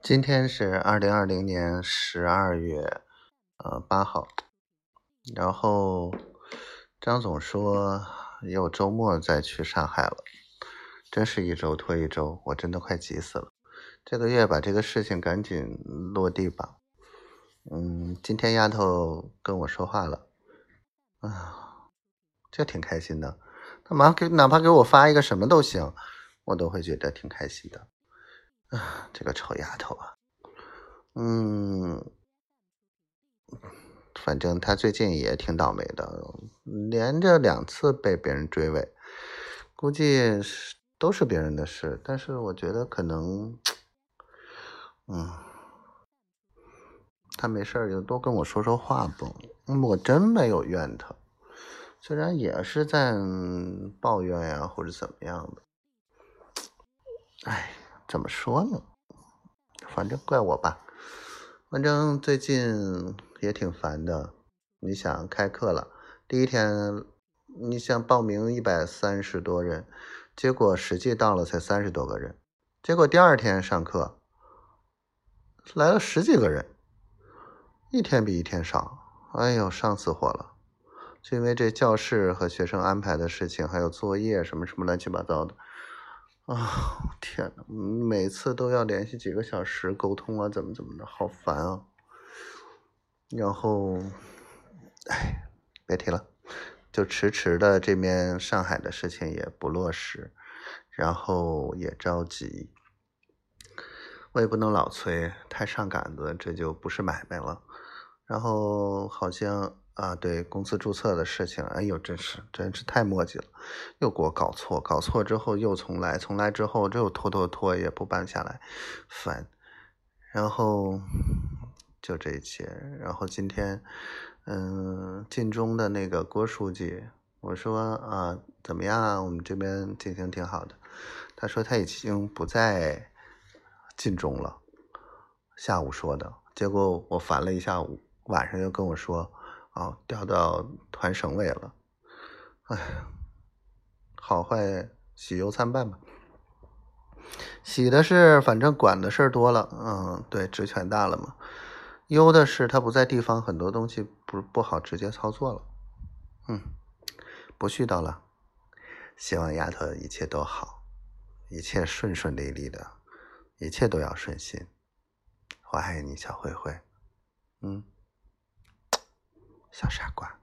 今天是二零二零年十二月呃八号，然后张总说有周末再去上海了，真是一周拖一周，我真的快急死了。这个月把这个事情赶紧落地吧。嗯，今天丫头跟我说话了，啊，就挺开心的。他妈给哪怕给我发一个什么都行，我都会觉得挺开心的。啊，这个臭丫头啊，嗯，反正她最近也挺倒霉的，连着两次被别人追尾，估计是都是别人的事，但是我觉得可能，嗯，她没事就多跟我说说话吧，我真没有怨她，虽然也是在抱怨呀或者怎么样的，哎。怎么说呢？反正怪我吧。反正最近也挺烦的。你想开课了，第一天你想报名一百三十多人，结果实际到了才三十多个人。结果第二天上课来了十几个人，一天比一天少。哎呦，上死火了！就因为这教室和学生安排的事情，还有作业什么什么乱七八糟的。啊 天呐，每次都要连续几个小时沟通啊，怎么怎么的，好烦啊！然后，哎，别提了，就迟迟的这边上海的事情也不落实，然后也着急，我也不能老催，太上杆子，这就不是买卖了。然后好像。啊，对公司注册的事情，哎呦，真是真是太磨叽了，又给我搞错，搞错之后又重来，重来之后又拖拖拖也不办下来，烦。然后就这一切，然后今天，嗯，晋中的那个郭书记，我说啊，怎么样啊？我们这边进行挺好的。他说他已经不在晋中了，下午说的。结果我烦了一下午，晚上又跟我说。哦，调到团省委了，哎，好坏喜忧参半吧。喜的是，反正管的事儿多了，嗯，对，职权大了嘛。忧的是，他不在地方，很多东西不不好直接操作了。嗯，不絮叨了。希望丫头一切都好，一切顺顺利利的，一切都要顺心。我爱你，小灰灰。嗯。小傻瓜。